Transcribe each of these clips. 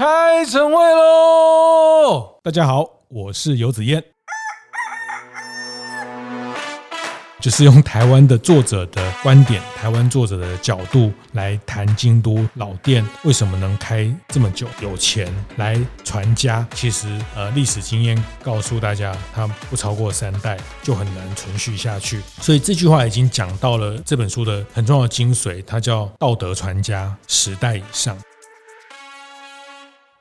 开晨会喽！大家好，我是游子燕。就是用台湾的作者的观点，台湾作者的角度来谈京都老店为什么能开这么久，有钱来传家。其实，呃，历史经验告诉大家，它不超过三代就很难存续下去。所以这句话已经讲到了这本书的很重要的精髓，它叫道德传家，十代以上。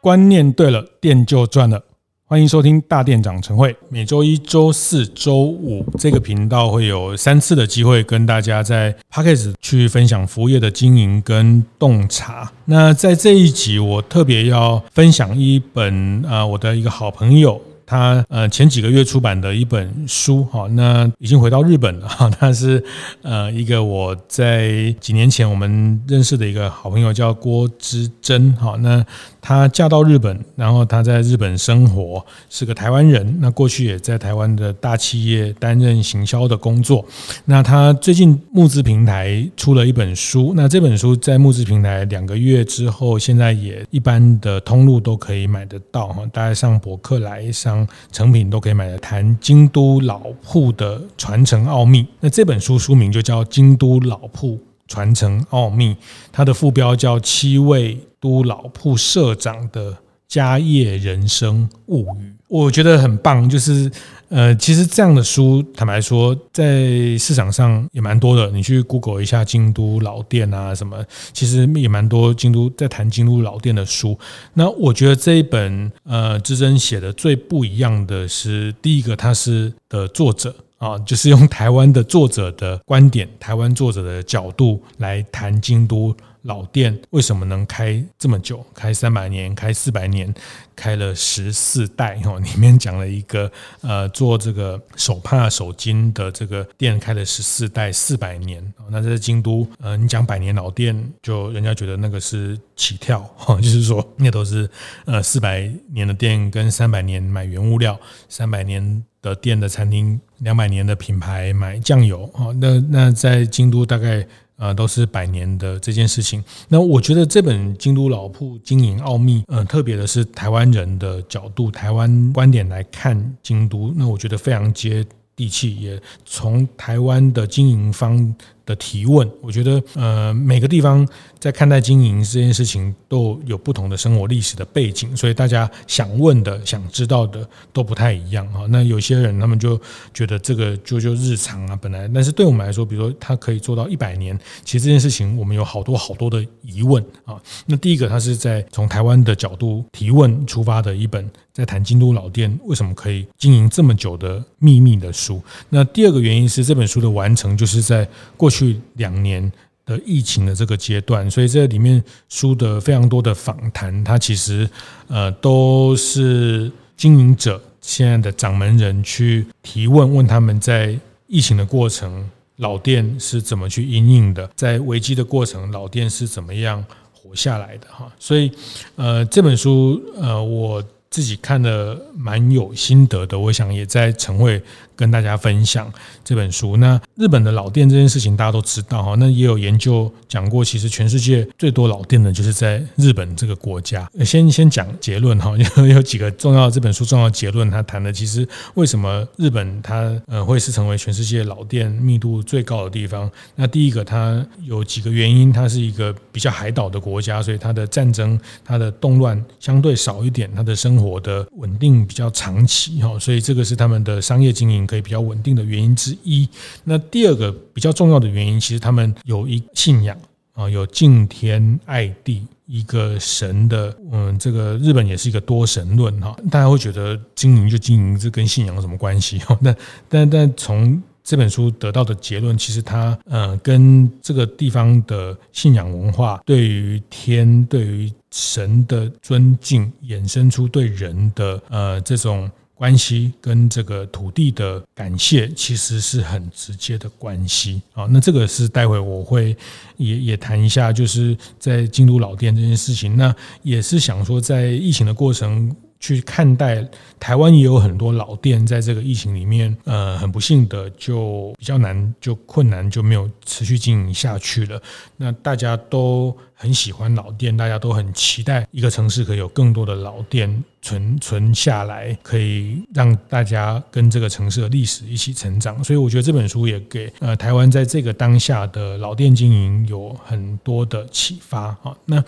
观念对了，店就赚了。欢迎收听大店长晨会，每周一、周四、周五这个频道会有三次的机会跟大家在 Podcast 去分享服务业的经营跟洞察。那在这一集，我特别要分享一本啊，我的一个好朋友。他呃前几个月出版的一本书哈，那已经回到日本了哈。他是呃一个我在几年前我们认识的一个好朋友，叫郭之珍哈。那她嫁到日本，然后她在日本生活，是个台湾人。那过去也在台湾的大企业担任行销的工作。那她最近募资平台出了一本书，那这本书在募资平台两个月之后，现在也一般的通路都可以买得到哈。大家上博客来上。成品都可以买的，谈京都老铺的传承奥秘。那这本书书名就叫《京都老铺传承奥秘》，它的副标叫《七位都老铺社长的家业人生物语》。我觉得很棒，就是。呃，其实这样的书，坦白说，在市场上也蛮多的。你去 Google 一下京都老店啊，什么，其实也蛮多京都在谈京都老店的书。那我觉得这一本呃，之珍写的最不一样的是，第一个他是的作者啊，就是用台湾的作者的观点，台湾作者的角度来谈京都。老店为什么能开这么久？开三百年，开四百年，开了十四代 哦。里面讲了一个呃，做这个手帕手巾的这个店开了十四代，四百年。那在京都，呃，你讲百年老店，就人家觉得那个是起跳哈，就是说那都是呃四百年的店跟三百年买原物料，三百年的店的餐厅，两百年的品牌买酱油哈。那那在京都大概。呃，都是百年的这件事情。那我觉得这本《京都老铺经营奥秘》，呃，特别的是台湾人的角度、台湾观点来看京都，那我觉得非常接地气，也从台湾的经营方的提问，我觉得呃每个地方在看待经营这件事情都有不同的生活历史的背景，所以大家想问的、想知道的都不太一样啊。那有些人他们就觉得这个就就日常啊，本来，但是对我们来说，比如说他可以做到一百年，其实这件事情我们有好多好多的疑问啊。那第一个，他是在从台湾的角度提问出发的一本，在谈京都老店为什么可以经营这么久的秘密的书。那第二个原因是这本书的完成就是在过去。两年的疫情的这个阶段，所以这里面书的非常多的访谈，它其实呃都是经营者现在的掌门人去提问，问他们在疫情的过程，老店是怎么去应应的，在危机的过程，老店是怎么样活下来的哈。所以呃这本书呃我自己看的蛮有心得的，我想也在晨会。跟大家分享这本书。那日本的老店这件事情大家都知道哈，那也有研究讲过，其实全世界最多老店的就是在日本这个国家。先先讲结论哈，有 有几个重要这本书重要结论，他谈的其实为什么日本它呃会是成为全世界老店密度最高的地方。那第一个，它有几个原因，它是一个比较海岛的国家，所以它的战争、它的动乱相对少一点，它的生活的稳定比较长期哈，所以这个是他们的商业经营。可以比较稳定的原因之一。那第二个比较重要的原因，其实他们有一信仰啊，有敬天爱地一个神的。嗯，这个日本也是一个多神论哈。大家会觉得经营就经营，这跟信仰有什么关系？哈，但但但从这本书得到的结论，其实它呃跟这个地方的信仰文化，对于天、对于神的尊敬，衍生出对人的呃这种。关系跟这个土地的感谢其实是很直接的关系啊。那这个是待会我会也也谈一下，就是在京都老店这件事情。那也是想说，在疫情的过程去看待台湾也有很多老店，在这个疫情里面，呃，很不幸的就比较难，就困难就没有持续经营下去了。那大家都很喜欢老店，大家都很期待一个城市可以有更多的老店存存下来，可以让大家跟这个城市的历史一起成长。所以我觉得这本书也给呃台湾在这个当下的老店经营有很多的启发啊。那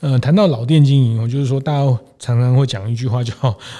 呃谈到老店经营，我就是说大家常常会讲一句话叫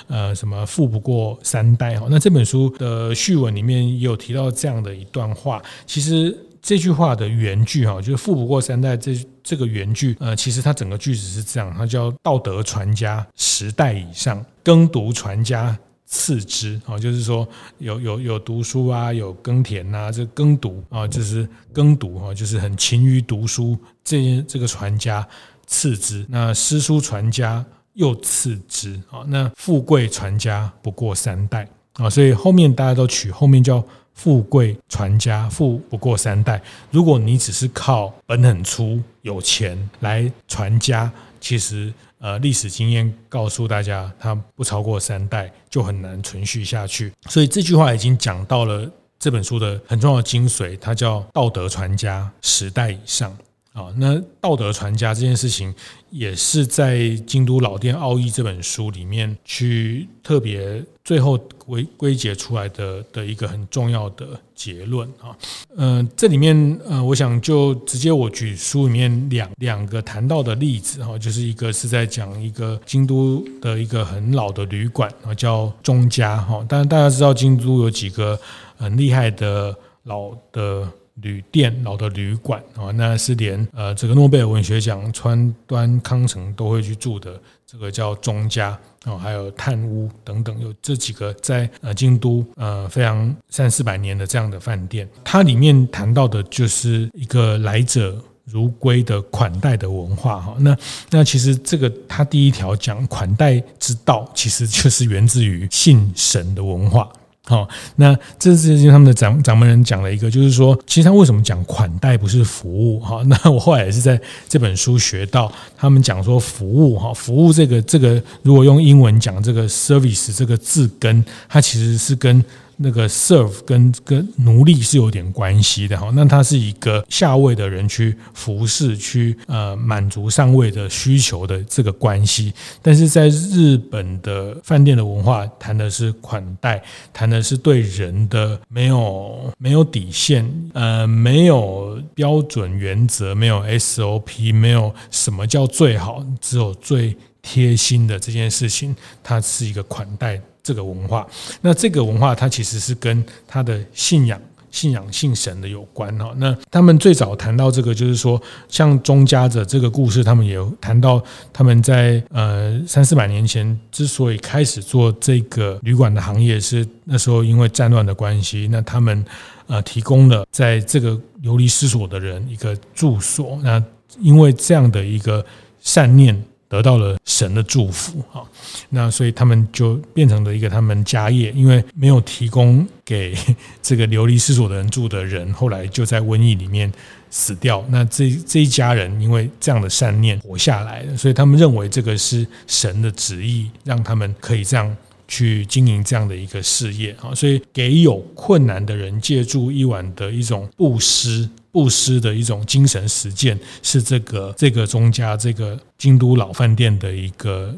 呃什么富不过三代哈。那这本书的序文里面也有提到这样的一段话，其实。这句话的原句哈，就是“富不过三代”这这个原句，呃，其实它整个句子是这样，它叫“道德传家十代以上，耕读传家次之”啊，就是说有有有读书啊，有耕田呐，这耕读啊，就是耕读哈，就是很勤于读书，这这个传家次之，那诗书传家又次之啊，那富贵传家不过三代啊，所以后面大家都取后面叫。富贵传家，富不过三代。如果你只是靠本很粗、有钱来传家，其实呃，历史经验告诉大家，它不超过三代就很难存续下去。所以这句话已经讲到了这本书的很重要的精髓，它叫道德传家十代以上。啊，那道德传家这件事情，也是在《京都老店奥义》这本书里面去特别最后归归结出来的的一个很重要的结论啊。嗯，这里面呃，我想就直接我举书里面两两个谈到的例子哈，就是一个是在讲一个京都的一个很老的旅馆啊，叫中家哈。当然大家知道京都有几个很厉害的老的。旅店老的旅馆啊，那是连呃这个诺贝尔文学奖川端康成都会去住的，这个叫中家啊，还有探屋等等，有这几个在呃京都呃非常三四百年的这样的饭店，它里面谈到的就是一个来者如归的款待的文化哈。那那其实这个它第一条讲款待之道，其实就是源自于信神的文化。好，那这是他们的掌掌门人讲了一个，就是说，其实他为什么讲款待不是服务？哈，那我后来也是在这本书学到，他们讲说服务，哈，服务这个这个，如果用英文讲这个 service 这个字根，它其实是跟。那个 serve 跟跟奴隶是有点关系的哈，那他是一个下位的人去服侍，去呃满足上位的需求的这个关系。但是在日本的饭店的文化，谈的是款待，谈的是对人的没有没有底线，呃，没有标准原则，没有 SOP，没有什么叫最好，只有最贴心的这件事情，它是一个款待。这个文化，那这个文化它其实是跟他的信仰、信仰信神的有关哈。那他们最早谈到这个，就是说，像钟家的这个故事，他们也谈到他们在呃三四百年前之所以开始做这个旅馆的行业，是那时候因为战乱的关系，那他们呃提供了在这个流离失所的人一个住所。那因为这样的一个善念。得到了神的祝福啊，那所以他们就变成了一个他们家业，因为没有提供给这个流离失所的人住的人，后来就在瘟疫里面死掉。那这这一家人因为这样的善念活下来了，所以他们认为这个是神的旨意，让他们可以这样去经营这样的一个事业啊。所以给有困难的人借助一晚的一种布施。布施的一种精神实践，是这个这个中家这个京都老饭店的一个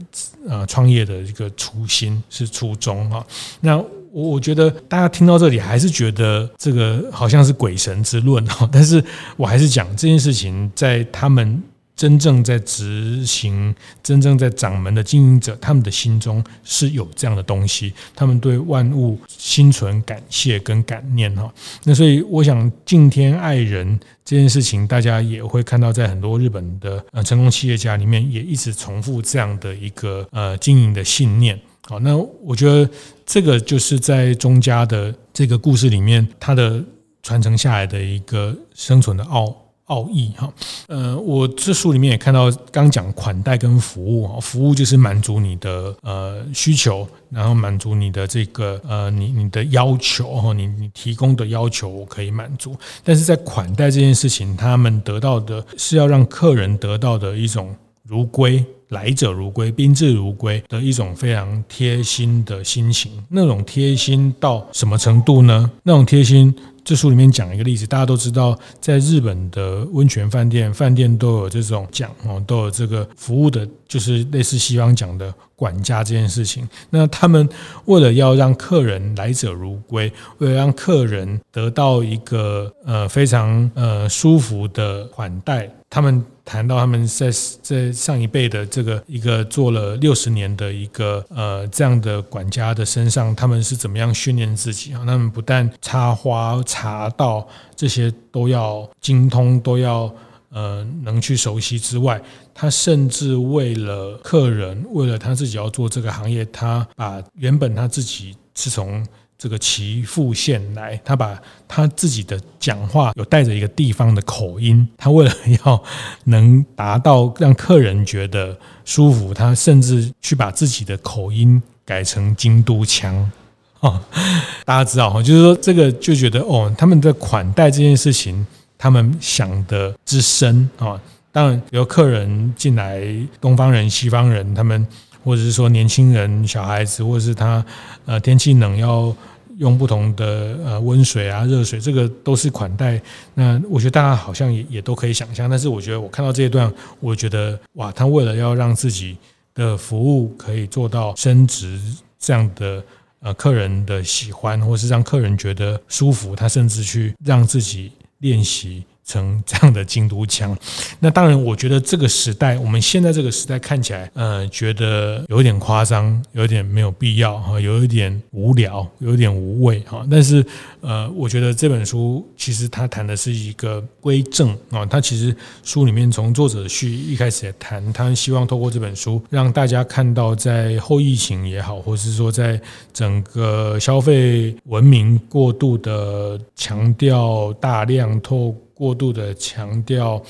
呃创业的一个初心是初衷哈。那我我觉得大家听到这里还是觉得这个好像是鬼神之论哈，但是我还是讲这件事情在他们。真正在执行、真正在掌门的经营者，他们的心中是有这样的东西，他们对万物心存感谢跟感念哈。那所以，我想敬天爱人这件事情，大家也会看到，在很多日本的呃成功企业家里面，也一直重复这样的一个呃经营的信念。好，那我觉得这个就是在中家的这个故事里面，它的传承下来的一个生存的奥。奥义哈，呃，我这书里面也看到，刚讲款待跟服务哈，服务就是满足你的呃需求，然后满足你的这个呃你你的要求哈，你你提供的要求我可以满足，但是在款待这件事情，他们得到的是要让客人得到的一种如归。来者如归，宾至如归的一种非常贴心的心情。那种贴心到什么程度呢？那种贴心这书里面讲一个例子，大家都知道，在日本的温泉饭店，饭店都有这种讲哦，都有这个服务的，就是类似西方讲的管家这件事情。那他们为了要让客人来者如归，为了让客人得到一个呃非常呃舒服的款待，他们。谈到他们在在上一辈的这个一个做了六十年的一个呃这样的管家的身上，他们是怎么样训练自己啊？他们不但插花、茶道这些都要精通，都要呃能去熟悉之外，他甚至为了客人，为了他自己要做这个行业，他把原本他自己是从。这个岐阜县来，他把他自己的讲话有带着一个地方的口音，他为了要能达到让客人觉得舒服，他甚至去把自己的口音改成京都腔哦！大家知道哈，就是说这个就觉得哦，他们的款待这件事情，他们想的之深啊！当然有客人进来，东方人、西方人，他们或者是说年轻人、小孩子，或者是他呃天气冷要。用不同的呃温水啊、热水，这个都是款待。那我觉得大家好像也也都可以想象。但是我觉得我看到这一段，我觉得哇，他为了要让自己的服务可以做到升值这样的呃客人的喜欢，或是让客人觉得舒服，他甚至去让自己练习。成这样的京都腔，那当然，我觉得这个时代，我们现在这个时代看起来，呃，觉得有点夸张，有点没有必要哈，有一点无聊，有点无味哈。但是，呃，我觉得这本书其实它谈的是一个归正啊，它其实书里面从作者序一开始也谈，他希望透过这本书让大家看到，在后疫情也好，或是说在整个消费文明过度的强调大量透。过度的强调，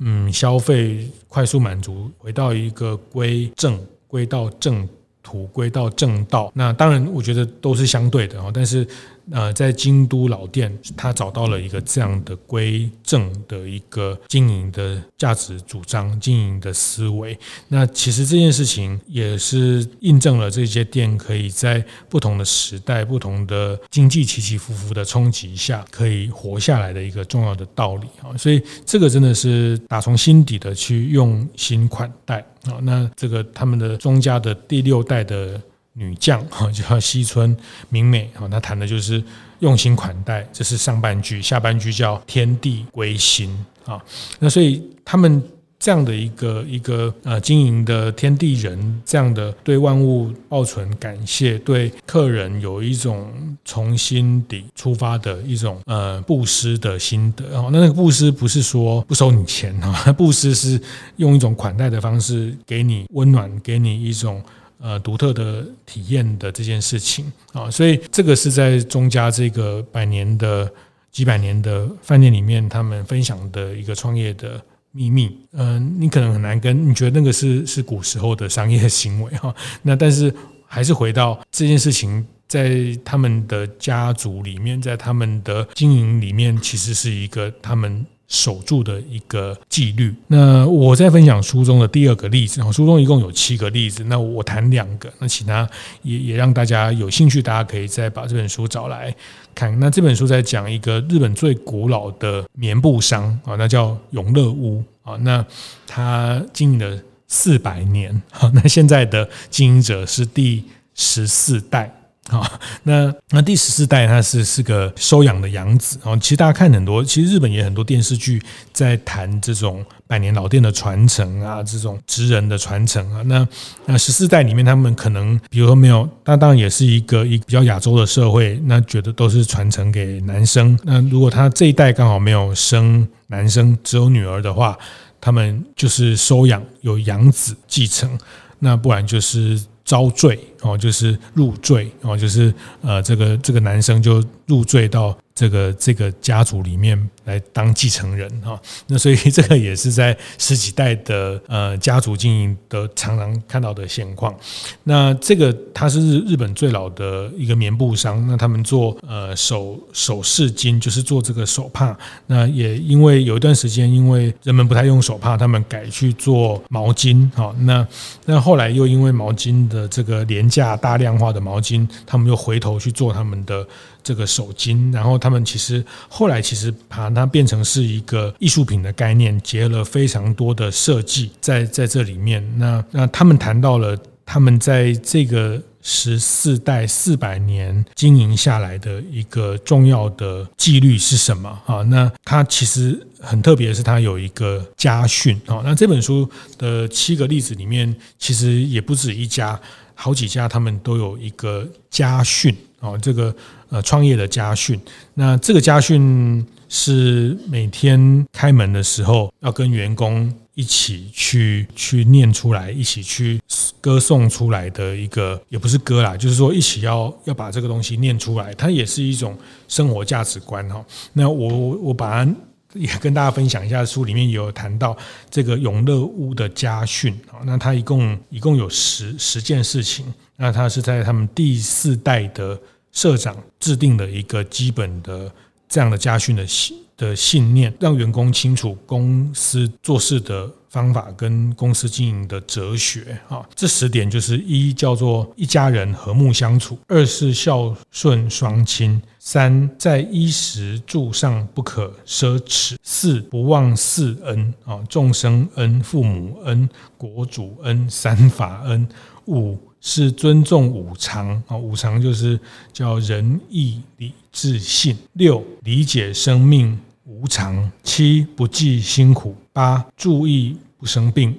嗯，消费快速满足，回到一个归正，归到正途，归到正道。那当然，我觉得都是相对的啊，但是。呃，在京都老店，他找到了一个这样的归正的一个经营的价值主张、经营的思维。那其实这件事情也是印证了这些店可以在不同的时代、不同的经济起起伏伏的冲击下，可以活下来的一个重要的道理啊。所以这个真的是打从心底的去用心款待啊。那这个他们的宗家的第六代的。女将 哈叫西村明美哈，她谈的就是用心款待，这是上半句，下半句叫天地归心啊。那所以他们这样的一个一个呃经营的天地人，这样的对万物抱存感谢，对客人有一种从心底出发的一种呃布施的心得哦。那那个布施不是说不收你钱哈，布施是用一种款待的方式给你温暖，给你一种。呃，独特的体验的这件事情啊，所以这个是在中家这个百年的几百年的饭店里面，他们分享的一个创业的秘密。嗯，你可能很难跟，你觉得那个是是古时候的商业行为哈？那但是还是回到这件事情，在他们的家族里面，在他们的经营里面，其实是一个他们。守住的一个纪律。那我在分享书中的第二个例子，书中一共有七个例子，那我谈两个，那其他也也让大家有兴趣，大家可以再把这本书找来看。那这本书在讲一个日本最古老的棉布商啊，那叫永乐屋啊，那他经营了四百年，那现在的经营者是第十四代。好，那那第十四代他是是个收养的养子啊。其实大家看很多，其实日本也很多电视剧在谈这种百年老店的传承啊，这种职人的传承啊。那那十四代里面，他们可能比如说没有，那当然也是一个一比较亚洲的社会，那觉得都是传承给男生。那如果他这一代刚好没有生男生，只有女儿的话，他们就是收养有养子继承，那不然就是。遭罪哦，就是入罪哦，就是呃，这个这个男生就入罪到这个这个家族里面。来当继承人哈，那所以这个也是在十几代的呃家族经营的常常看到的现况。那这个他是日日本最老的一个棉布商，那他们做呃手首饰巾，就是做这个手帕。那也因为有一段时间，因为人们不太用手帕，他们改去做毛巾哈。那那后来又因为毛巾的这个廉价大量化的毛巾，他们又回头去做他们的。这个手巾，然后他们其实后来其实把它变成是一个艺术品的概念，结了非常多的设计在在这里面。那那他们谈到了他们在这个十四代四百年经营下来的一个重要的纪律是什么啊？那它其实很特别的是，它有一个家训啊。那这本书的七个例子里面，其实也不止一家。好几家，他们都有一个家训啊，这个呃创业的家训。那这个家训是每天开门的时候要跟员工一起去去念出来，一起去歌颂出来的一个，也不是歌啦，就是说一起要要把这个东西念出来，它也是一种生活价值观哈。那我我把它。也跟大家分享一下，书里面有谈到这个永乐屋的家训啊。那他一共一共有十十件事情。那他是在他们第四代的社长制定的一个基本的这样的家训的信的信念，让员工清楚公司做事的方法跟公司经营的哲学啊。这十点就是一叫做一家人和睦相处，二是孝顺双亲。三，在衣食住上不可奢侈。四，不忘四恩啊，众生恩、父母恩、国主恩、三法恩。五是尊重五常啊，五常就是叫仁义礼智信。六，理解生命无常。七，不计辛苦。八，注意不生病。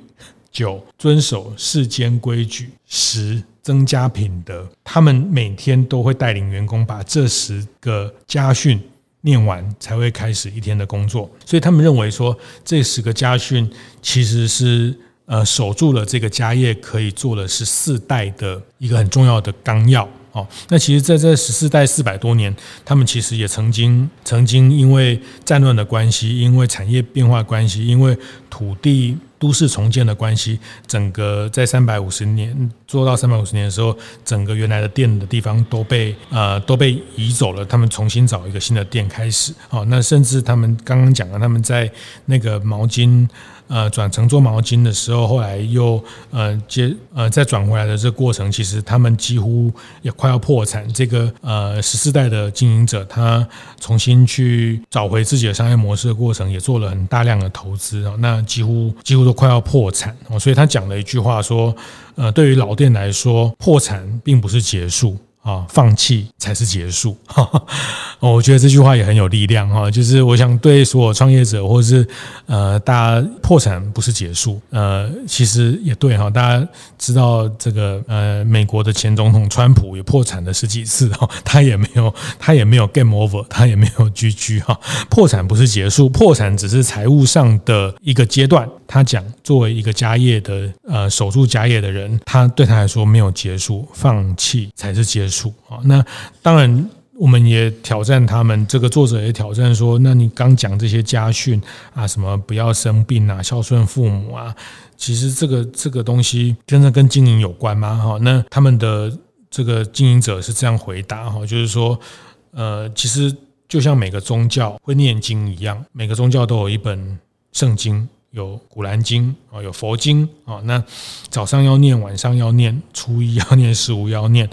九，遵守世间规矩。十。增加品德，他们每天都会带领员工把这十个家训念完，才会开始一天的工作。所以他们认为说，这十个家训其实是呃守住了这个家业可以做的十四代的一个很重要的纲要。哦，那其实在这十四代四百多年，他们其实也曾经曾经因为战乱的关系，因为产业变化关系，因为土地。都市重建的关系，整个在三百五十年做到三百五十年的时候，整个原来的店的地方都被呃都被移走了，他们重新找一个新的店开始。哦，那甚至他们刚刚讲了，他们在那个毛巾。呃，转成做毛巾的时候，后来又呃接呃再转回来的这个过程，其实他们几乎也快要破产。这个呃十四代的经营者，他重新去找回自己的商业模式的过程，也做了很大量的投资啊。那几乎几乎都快要破产哦。所以他讲了一句话说，呃，对于老店来说，破产并不是结束。啊，放弃才是结束。我觉得这句话也很有力量哈。就是我想对所有创业者，或者是呃，大家破产不是结束。呃，其实也对哈。大家知道这个呃，美国的前总统川普也破产了十几次哈，他也没有他也没有 game over，他也没有 GG 哈。破产不是结束，破产只是财务上的一个阶段。他讲，作为一个家业的呃守住家业的人，他对他来说没有结束，放弃才是结束啊。那当然，我们也挑战他们，这个作者也挑战说，那你刚讲这些家训啊，什么不要生病啊，孝顺父母啊，其实这个这个东西真的跟经营有关吗？哈，那他们的这个经营者是这样回答哈，就是说，呃，其实就像每个宗教会念经一样，每个宗教都有一本圣经。有古兰经啊，有佛经啊。那早上要念，晚上要念，初一要念，十五要念。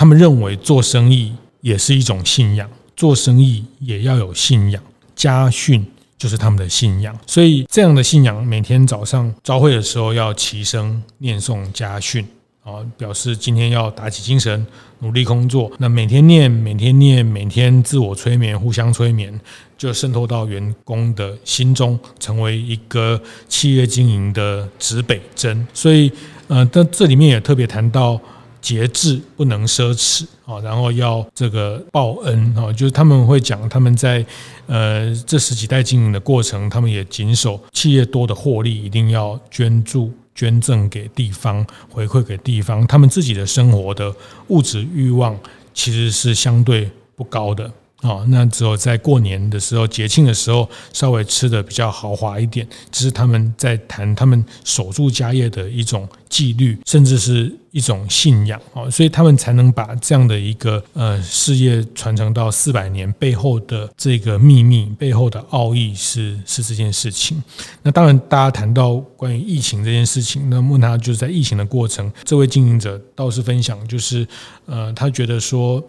他们认为做生意也是一种信仰，做生意也要有信仰。家训就是他们的信仰，所以这样的信仰，每天早上朝会的时候要齐声念诵家训啊，表示今天要打起精神，努力工作。那每天念，每天念，每天自我催眠，互相催眠。就渗透到员工的心中，成为一个企业经营的指北针。所以，呃，但这里面也特别谈到节制，不能奢侈啊，然后要这个报恩啊，就是他们会讲，他们在呃这十几代经营的过程，他们也谨守企业多的获利一定要捐助、捐赠给地方，回馈给地方。他们自己的生活的物质欲望其实是相对不高的。哦，那只有在过年的时候、节庆的时候，稍微吃的比较豪华一点。这是他们在谈他们守住家业的一种纪律，甚至是一种信仰。哦，所以他们才能把这样的一个呃事业传承到四百年，背后的这个秘密、背后的奥义是是这件事情。那当然，大家谈到关于疫情这件事情，那问他就是在疫情的过程，这位经营者倒是分享，就是呃，他觉得说，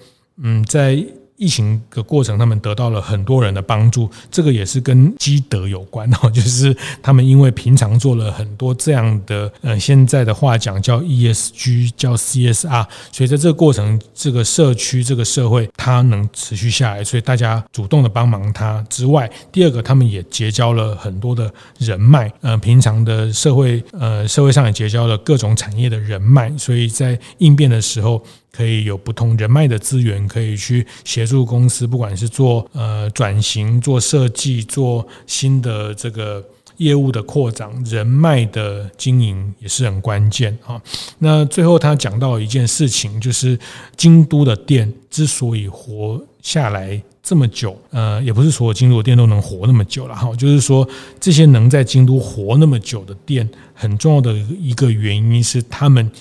嗯，在疫情的过程，他们得到了很多人的帮助，这个也是跟积德有关哦，就是他们因为平常做了很多这样的，呃，现在的话讲叫 ESG，叫 CSR，所以在这个过程，这个社区、这个社会，它能持续下来，所以大家主动的帮忙他之外，第二个，他们也结交了很多的人脉，呃，平常的社会，呃，社会上也结交了各种产业的人脉，所以在应变的时候。可以有不同人脉的资源，可以去协助公司，不管是做呃转型、做设计、做新的这个业务的扩张，人脉的经营也是很关键啊。那最后他讲到一件事情，就是京都的店之所以活下来这么久，呃，也不是所有京都的店都能活那么久了哈。就是说，这些能在京都活那么久的店，很重要的一个原因是他们。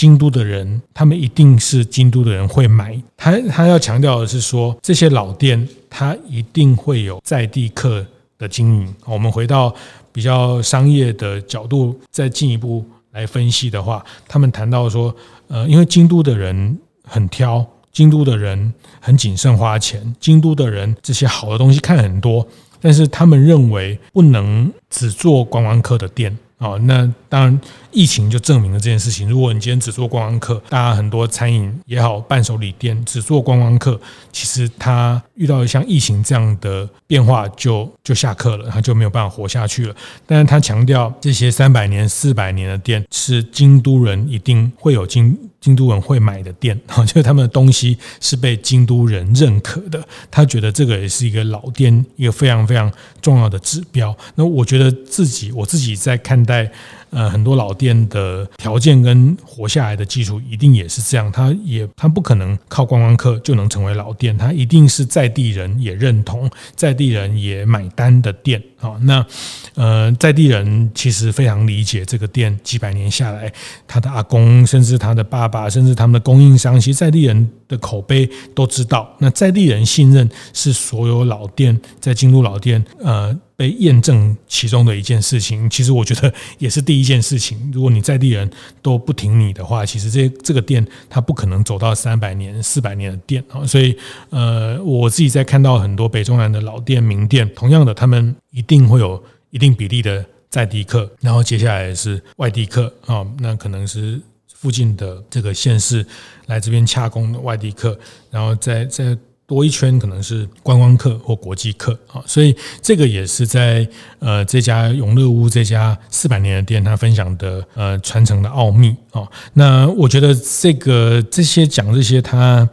京都的人，他们一定是京都的人会买。他他要强调的是说，这些老店，他一定会有在地客的经营。我们回到比较商业的角度，再进一步来分析的话，他们谈到说，呃，因为京都的人很挑，京都的人很谨慎花钱，京都的人这些好的东西看很多，但是他们认为不能只做观光客的店。哦，那当然，疫情就证明了这件事情。如果你今天只做观光客，大家很多餐饮也好，伴手礼店只做观光客，其实他遇到像疫情这样的变化就，就就下课了，他就没有办法活下去了。但是他强调，这些三百年、四百年的店是京都人一定会有京京都人会买的店，哈，就是他们的东西是被京都人认可的。他觉得这个也是一个老店一个非常非常重要的指标。那我觉得自己我自己在看待。呃，很多老店的条件跟活下来的基础一定也是这样，它也它不可能靠观光客就能成为老店，它一定是在地人也认同，在地人也买单的店啊。那呃，在地人其实非常理解这个店几百年下来，他的阿公，甚至他的爸爸，甚至他们的供应商，其实在地人的口碑都知道。那在地人信任是所有老店在京都老店呃。被验证其中的一件事情，其实我觉得也是第一件事情。如果你在地人都不挺你的话，其实这这个店它不可能走到三百年、四百年的店啊。所以，呃，我自己在看到很多北中南的老店、名店，同样的，他们一定会有一定比例的在地客，然后接下来是外地客啊，那可能是附近的这个县市来这边洽公的外地客，然后再再。多一圈可能是观光客或国际客啊，所以这个也是在呃这家永乐屋这家四百年的店，他分享的呃传承的奥秘啊。那我觉得这个这些讲这些他。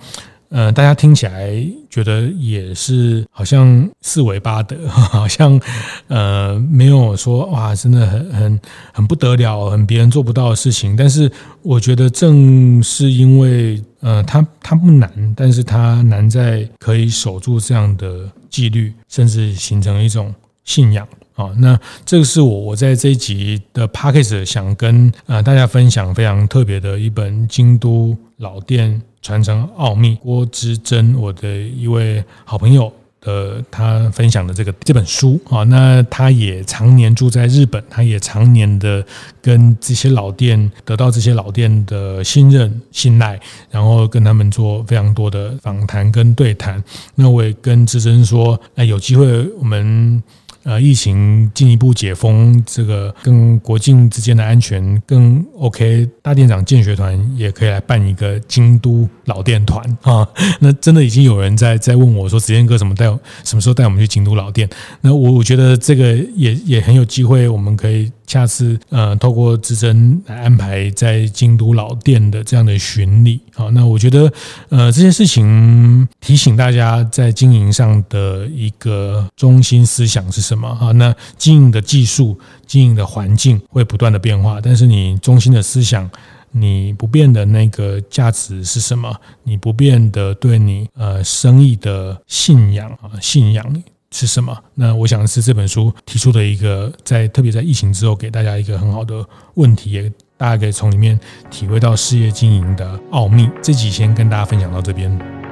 呃，大家听起来觉得也是好像四维八德，好像呃没有说哇，真的很很很不得了，很别人做不到的事情。但是我觉得正是因为呃，它它不难，但是它难在可以守住这样的纪律，甚至形成一种信仰啊。那这个是我我在这一集的 Podcast 想跟呃大家分享非常特别的一本京都老店。传承奥秘，郭之珍，我的一位好朋友呃他分享的这个这本书啊，那他也常年住在日本，他也常年的跟这些老店得到这些老店的信任、信赖，然后跟他们做非常多的访谈跟对谈。那我也跟志珍说，那，有机会我们。呃，疫情进一步解封，这个跟国境之间的安全更 OK，大店长建学团也可以来办一个京都老店团啊。那真的已经有人在在问我说，子健哥什么带什么时候带我们去京都老店？那我我觉得这个也也很有机会，我们可以。下次呃，透过之臻来安排在京都老店的这样的巡礼，好，那我觉得呃这件事情提醒大家在经营上的一个中心思想是什么啊？那经营的技术、经营的环境会不断的变化，但是你中心的思想，你不变的那个价值是什么？你不变的对你呃生意的信仰啊，信仰。是什么？那我想是这本书提出的一个，在特别在疫情之后，给大家一个很好的问题，也大家可以从里面体会到事业经营的奥秘。这集先跟大家分享到这边。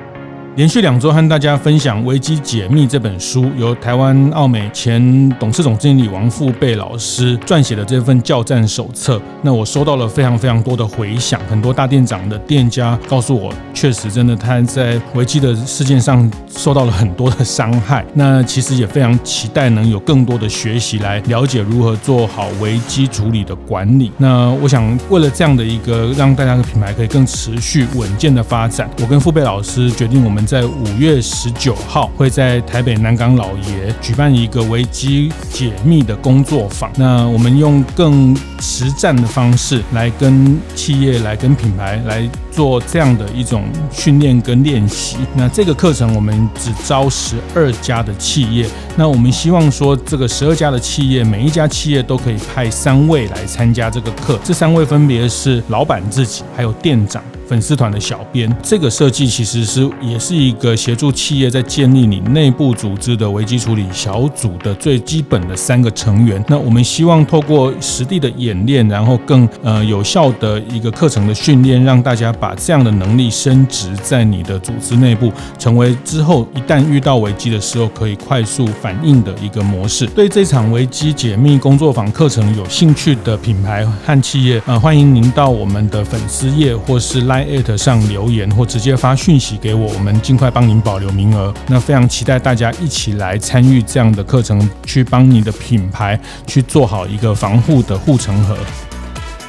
连续两周和大家分享《危机解密》这本书，由台湾奥美前董事总经理王富贝老师撰写的这份教战手册。那我收到了非常非常多的回响，很多大店长的店家告诉我，确实真的他在危机的事件上受到了很多的伤害。那其实也非常期待能有更多的学习来了解如何做好危机处理的管理。那我想，为了这样的一个让大家的品牌可以更持续稳健的发展，我跟富贝老师决定我们。在五月十九号，会在台北南港老爷举办一个危机解密的工作坊。那我们用更实战的方式来跟企业、来跟品牌来做这样的一种训练跟练习。那这个课程我们只招十二家的企业。那我们希望说，这个十二家的企业，每一家企业都可以派三位来参加这个课。这三位分别是老板自己，还有店长。粉丝团的小编，这个设计其实是也是一个协助企业在建立你内部组织的危机处理小组的最基本的三个成员。那我们希望透过实地的演练，然后更呃有效的一个课程的训练，让大家把把这样的能力升值在你的组织内部，成为之后一旦遇到危机的时候可以快速反应的一个模式。对这场危机解密工作坊课程有兴趣的品牌和企业，呃，欢迎您到我们的粉丝页或是拉。@上留言或直接发讯息给我，我们尽快帮您保留名额。那非常期待大家一起来参与这样的课程，去帮你的品牌去做好一个防护的护城河。